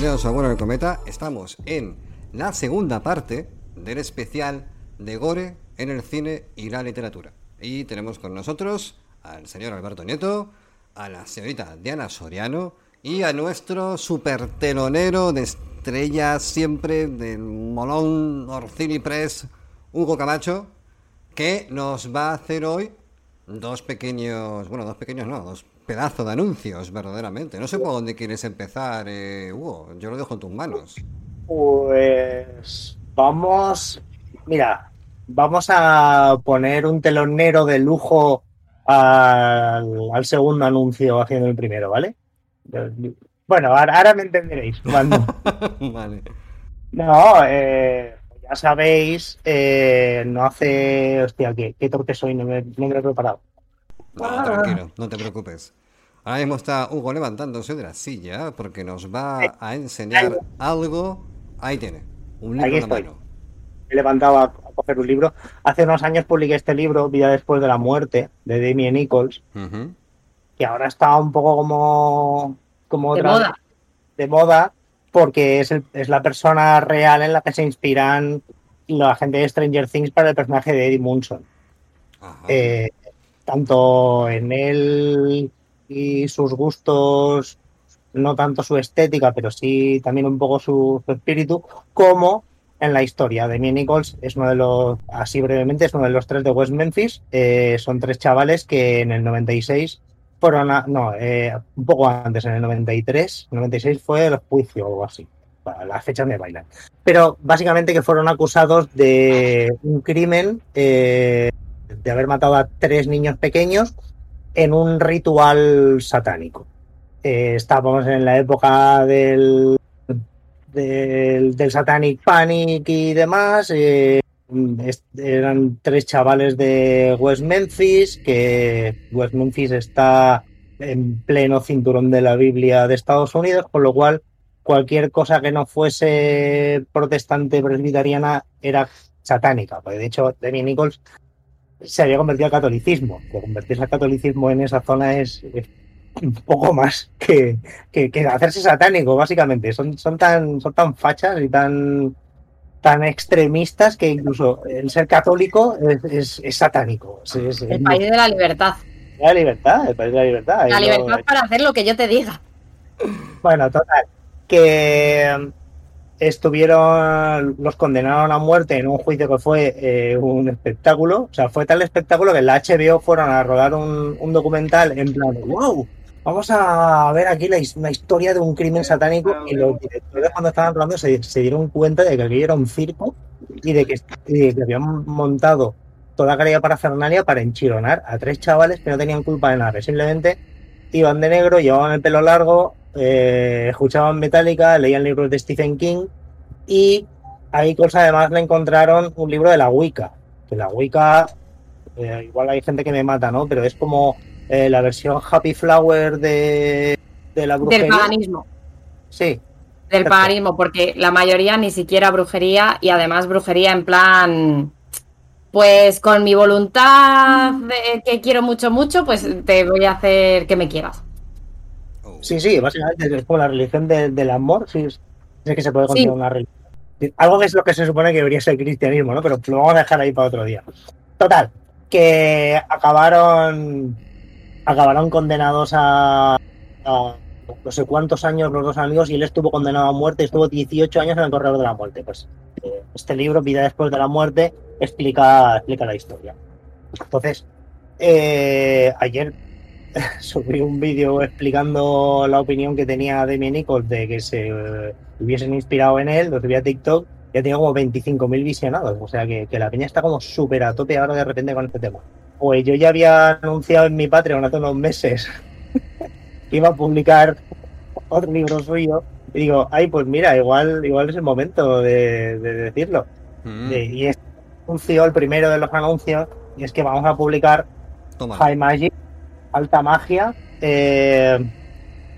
Bienvenidos a Bueno del Cometa. Estamos en la segunda parte del especial de Gore en el cine y la literatura. Y tenemos con nosotros al señor Alberto Nieto, a la señorita Diana Soriano y a nuestro super telonero de estrellas siempre del Molón Orcini Press, Hugo Camacho, que nos va a hacer hoy dos pequeños, bueno, dos pequeños no, dos pedazo de anuncios, verdaderamente. No sé por dónde quieres empezar, eh, Hugo. Yo lo dejo en tus manos. Pues vamos, mira, vamos a poner un telonero de lujo al, al segundo anuncio haciendo el primero, ¿vale? Bueno, ahora, ahora me entenderéis. cuando- vale. No, eh, ya sabéis, eh, no hace... Hostia, qué, qué torpe soy, no me, no me lo he preparado. No, tranquilo, no te preocupes. Ahora mismo está Hugo levantándose de la silla porque nos va a enseñar algo. Ahí tiene, un libro Ahí en la estoy. mano. Me levantaba a coger un libro. Hace unos años publiqué este libro, Vida después de la muerte, de Damien Nichols, Ujú. que ahora está un poco como, como De otra- moda. de moda, porque es, el- es la persona real en la que se inspiran la gente de Stranger Things para el personaje de Eddie Munson. Ajá. Eh, tanto en él y sus gustos, no tanto su estética, pero sí también un poco su, espíritu, como en la historia. Damien Nichols es uno de los, así brevemente, es uno de los tres de West Memphis. Eh, son tres chavales que en el 96 fueron a, no, eh, un poco antes, en el 93, 96 fue el juicio o así. Las fechas me bailan. Pero básicamente que fueron acusados de un crimen, eh, de haber matado a tres niños pequeños en un ritual satánico. Eh, estábamos en la época del, del, Satanic Panic y demás. eh, eran tres chavales de West Memphis, que West Memphis está en pleno cinturón de la Biblia de Estados Unidos, con lo cual cualquier cosa que no fuese protestante presbiteriana era satánica. De hecho, Demi Nichols se había convertido al catolicismo. Convertirse al catolicismo en esa zona es, es un poco más que, que, que hacerse satánico, básicamente. Son, son, tan, son tan fachas y tan, tan extremistas que incluso el ser católico es, es, es satánico. Es, El país de la libertad. la libertad, el país de la libertad. La lo- libertad para hacer lo que yo te diga. Bueno, total. Que estuvieron, los condenaron a muerte en un juicio que fue eh, un espectáculo. O sea, fue tal espectáculo que en la HBO fueron a rodar un, un documental en plan, wow, vamos a ver aquí la, la historia de un crimen satánico. Y los directores cuando estaban rodando se, dieron cuenta de que aquello era un circo y de que, de que habían montado toda aquella parafernalia para enchironar a tres chavales que no tenían culpa de nada, simplemente iban de negro, llevaban el pelo largo, eh, escuchaban Metallica, leían libros de Stephen King y a Nichols además le encontraron un libro de la Wicca, que la Wicca, eh, igual hay gente que me mata, ¿no? Pero es como eh, la versión Happy Flower de, de la Del brujería. paganismo. Sí, Del Perfecto. paganismo, porque la mayoría ni siquiera brujería y además brujería en plan. Pues con mi voluntad que quiero mucho, mucho, pues te voy a hacer que me quieras. Oh. sí, sí, básicamente es como la religión de- del amor, sí, es es que se puede Sí. considerar una religión. Algo que es lo que se supone que debería ser el cristianismo, ¿no? Pero lo vamos a dejar ahí para otro día. Total, que acabaron acabaron condenados a, a no sé cuántos años los dos amigos y él estuvo condenado a muerte, estuvo 18 años en el corredor de la muerte. Pues eh, este libro, Vida después de la muerte, explica, explica la historia. Entonces, eh, ayer subí un vídeo explicando la opinión que tenía Demi Nichols de que se eh, hubiesen inspirado en él, lo subí a TikTok, ya tenía como 25.000 visionados, o sea que, que la peña está como súper a tope ahora de repente con este tema. Pues yo ya había anunciado en mi Patreon hace unos meses que iba a publicar otro libro suyo. Y digo, ay, pues mira, igual, igual es el momento de, de decirlo. Mm, De- y es anuncio, el primero de los anuncios, y es que vamos a publicar toma. High Magic, Alta Magia, eh,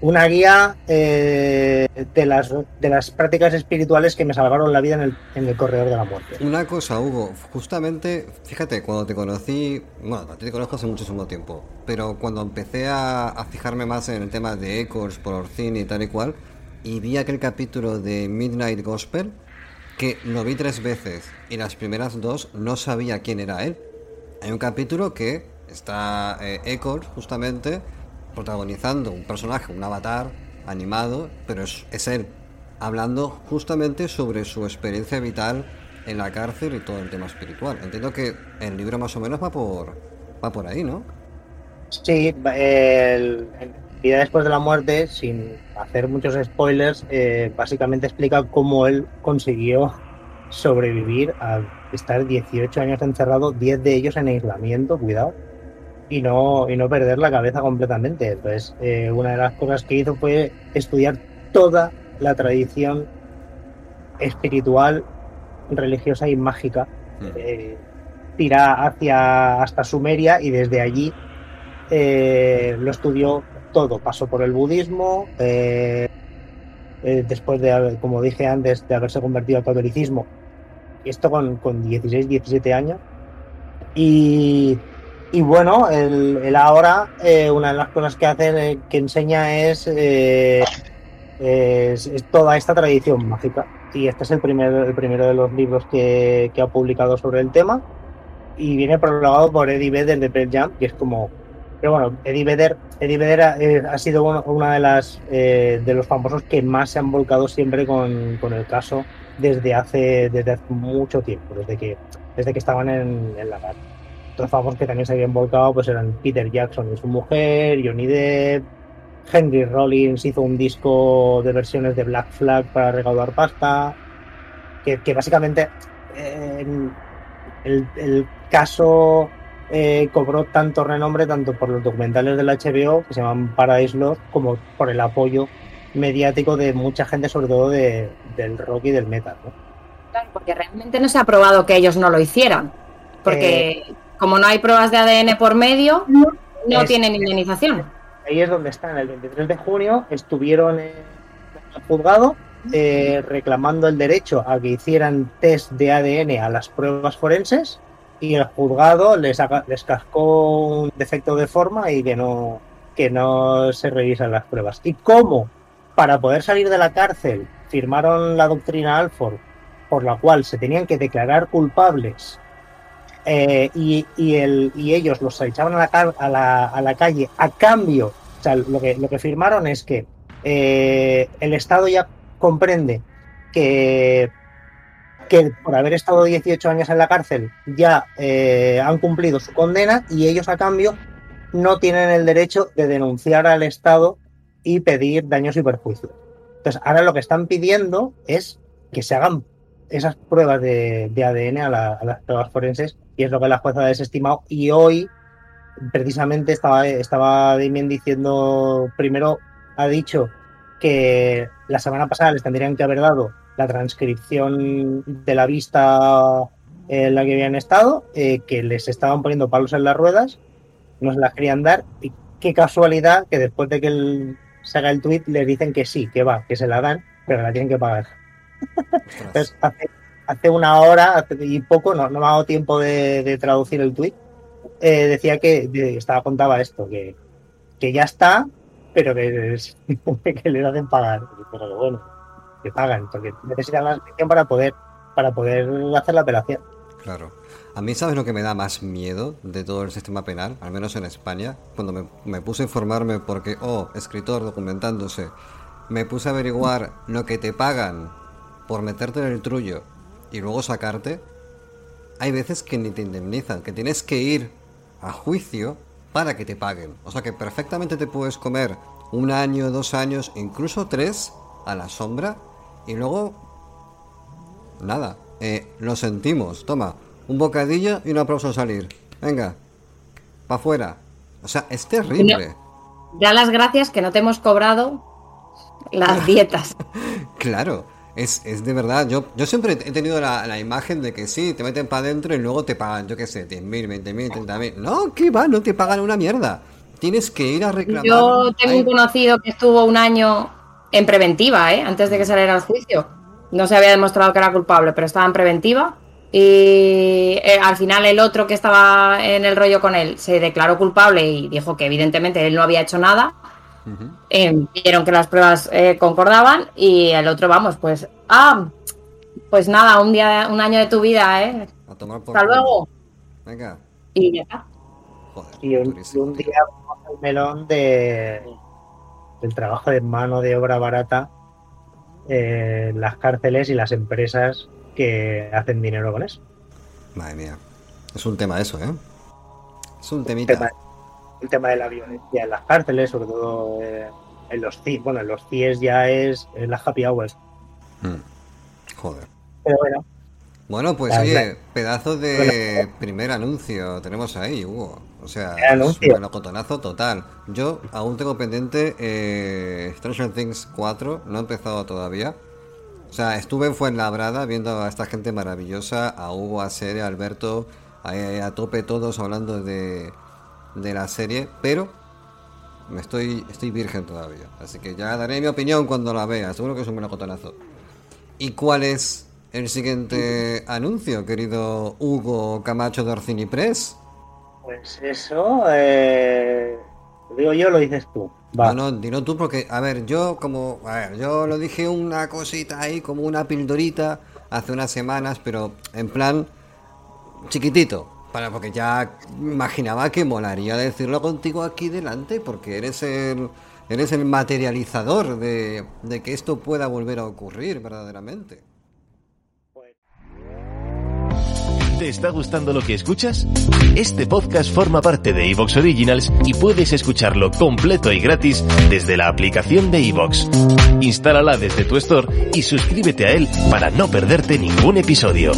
una guía eh, de, las, de las prácticas espirituales que me salvaron la vida en el, en el corredor de la muerte. Una cosa, Hugo, justamente, fíjate, cuando te conocí, bueno, te conozco hace muchísimo tiempo, pero cuando empecé a, a fijarme más en el tema de Echoes por Orcini y tal y cual, y vi aquel capítulo de Midnight Gospel, que lo vi tres veces, y las primeras dos no sabía quién era él. Hay un capítulo que está eh, Echoes, justamente, protagonizando un personaje, un avatar animado, pero es, es él, hablando justamente sobre su experiencia vital en la cárcel y todo el tema espiritual. Entiendo que el libro más o menos va por va por ahí, ¿no? Sí, el, en Vida después de la muerte, sin hacer muchos spoilers, eh, básicamente explica cómo él consiguió sobrevivir a estar 18 años encerrado, 10 de ellos en aislamiento, cuidado, y no, y no perder la cabeza completamente. Entonces, eh, una de las cosas que hizo fue estudiar toda la tradición espiritual, religiosa y mágica Mm. eh, tira hacia hasta Sumeria y desde allí eh, lo estudió todo. Pasó por el budismo, eh, eh, después de, como dije antes, de haberse convertido al catolicismo. Esto con, con 16, 17 años. Y, y bueno, él ahora, eh, una de las cosas que hace, eh, que enseña es, eh, es, toda esta tradición mágica. Y este es el, primer, el primero de los libros que, que ha publicado sobre el tema. Y viene prologado por Eddie Vedder de Pearl Jam, que es como. Pero bueno, Eddie Vedder, Eddie Vedder ha, ha sido una de las de los famosos que más se han volcado siempre con, con el caso desde hace, desde hace mucho tiempo, desde que, desde que estaban en, la cárcel. Otros famosos que también se habían volcado pues eran Peter Jackson y su mujer, Johnny Depp, Henry Rollins hizo un disco de versiones de Black Flag para recaudar pasta, que, que básicamente eh, el, el caso eh, cobró tanto renombre tanto por los documentales del HBO que se llaman Paradise Lost como por el apoyo mediático de mucha gente, sobre todo de- del rock y del metal. ¿no? Claro, porque realmente no se ha probado que ellos no lo hicieran. Porque como no hay pruebas de ADN por medio, no Es- tienen indemnización. Ahí es donde están. El 23 de junio estuvieron en el juzgado eh, reclamando el derecho a que hicieran test de ADN a las pruebas forenses y el juzgado les, haga- les cascó un defecto de forma y que no, que no se revisan las pruebas. ¿Y cómo? Para poder salir de la cárcel firmaron la doctrina Alford por la cual se tenían que declarar culpables eh, y, el, y ellos los echaban a la, calle a cambio, o sea, lo que, firmaron es que eh, el Estado ya comprende que, que por haber estado 18 años en la cárcel ya eh, han cumplido su condena y ellos a cambio no tienen el derecho de denunciar al Estado y pedir daños y perjuicios. Entonces, ahora lo que están pidiendo es que se hagan esas pruebas de, de ADN a, la- a las pruebas forenses y es lo que la jueza ha desestimado. Y hoy, precisamente, estaba, estaba Damien diciendo, primero ha dicho que la semana pasada les tendrían que haber dado la transcripción de la vista en la que habían estado, eh, que les estaban poniendo palos en las ruedas, no se las querían dar y qué casualidad que después de que él se haga el tweet les dicen que sí, que va, que se la dan, pero la tienen que pagar. Entonces, hace, hace una hora hace- y poco, no, no me ha dado tiempo de, de traducir el tweet, eh, decía que de- estaba contaba esto, que, que ya está, pero que, que les hacen pagar. Pero que bueno, que pagan, porque necesitan la inscripción para poder, para poder hacer la operación. Claro. A mí, ¿sabes lo que me da más miedo de todo el sistema penal? Al menos en España. Cuando me, me puse a informarme porque, oh, escritor documentándose, me puse a averiguar lo que te pagan por meterte en el trullo y luego sacarte. Hay veces que ni te indemnizan, que tienes que ir a juicio para que te paguen. O sea que perfectamente te puedes comer un año, dos años, incluso tres a la sombra y luego nada. Eh, lo sentimos, toma, un bocadillo y un aplauso al salir. Venga, para afuera. O sea, es terrible. Da las gracias que no te hemos cobrado las dietas. claro, es, es, de verdad. Yo, yo siempre he tenido la, la imagen de que sí, te meten para adentro y luego te pagan, yo qué sé, 10.000, 20.000, 30.000. No, que va, no te pagan una mierda. Tienes que ir a reclamar. Yo tengo un conocido que estuvo un año en preventiva, ¿eh? antes de que saliera al juicio. No se había demostrado que era culpable, pero estaba en preventiva. Y eh, al final el otro que estaba en el rollo con él se declaró culpable y dijo que evidentemente él no había hecho nada. Uh vieron que las pruebas eh, concordaban y el otro, vamos, pues, ah, pues nada, un día, un año de tu vida, ¿eh? A tomar por Hasta luego. Venga. Y ya está. Joder, Y un, durísimo. un día vamos al melón de, del trabajo de mano de obra barata en las cárceles y las empresas que hacen dinero con eso. Madre mía. Es un tema eso, ¿eh? Es un El temita. tema, el tema de la violencia en las cárceles, sobre todo eh, en los CIE. Bueno, en los CIEs ya es, es la happy hours. Mm. Joder. Pero bueno, Bueno, pues La- oye, la- pedazo de primer anuncio tenemos ahí, Hugo. O sea, un melocotonazo total. Yo aún tengo pendiente eh, Stranger Things 4, no he empezado todavía. O sea, estuve en Fuenlabrada viendo a esta gente maravillosa, a Hugo, a Sere, a Alberto, a, a tope todos hablando de, de la serie, pero me estoy, estoy virgen todavía. Así que ya daré mi opinión cuando la vea, seguro que es un melocotonazo. ¿Y cuál es el siguiente anuncio, querido Hugo Camacho de Orcini Press? pues eso, eh, lo digo yo, lo dices tú. Va. No, no, dilo tú porque, a ver, yo como, a ver, yo lo dije una cosita ahí, como una pildorita, hace unas semanas, pero en plan chiquitito, para porque ya imaginaba que molaría decirlo contigo aquí delante, porque eres el, eres el materializador de, de que esto pueda volver a ocurrir verdaderamente. ¿Te está gustando lo que escuchas? Este podcast forma parte de Evox Originals y puedes escucharlo completo y gratis desde la aplicación de Evox. Instálala desde tu store y suscríbete a él para no perderte ningún episodio.